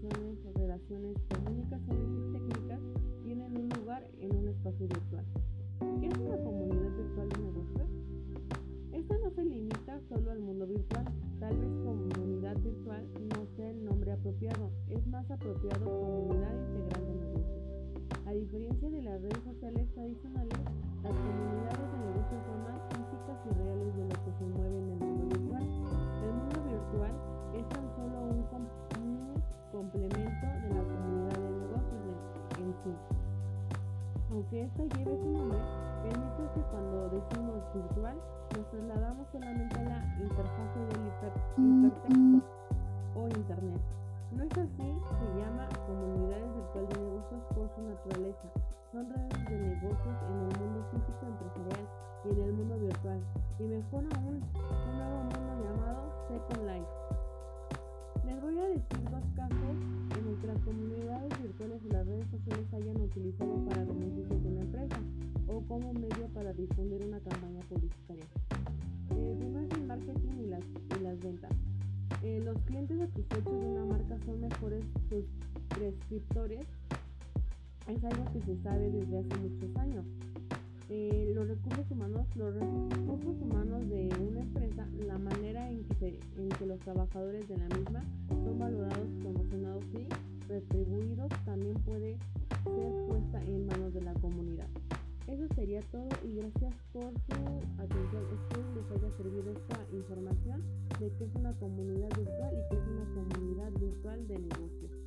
conversaciones relaciones comunicaciones y técnicas tienen un lugar en un espacio virtual. ¿Qué es una comunidad virtual de negocios? Esta no se limita solo al mundo virtual, tal vez comunidad virtual no sea el nombre apropiado, es más apropiado comunidad integral de negocios. A diferencia de las redes sociales tradicionales, las comunidades Aunque esta lleve su nombre, el mito es que cuando decimos virtual nos trasladamos solamente a la interfase del hipertexto o internet. No es así, se llama comunidades virtual de negocios por su naturaleza. Son redes de negocios en el mundo físico empresarial y en el mundo virtual. Y mejor aún, un nuevo mundo llamado Second Life. Sociales hayan utilizado para beneficios de una empresa o como medio para difundir una campaña publicitaria. El primero es el marketing y las, y las ventas. Eh, los clientes satisfechos de una marca son mejores prescriptores. Es algo que se sabe desde hace muchos años. Eh, los recursos humanos, los recursos humanos de una empresa, la manera en que, en que los trabajadores de la misma son valorados, promocionados todo y gracias por su atención. Espero les haya servido esta información de que es una comunidad virtual y que es una comunidad virtual de negocios.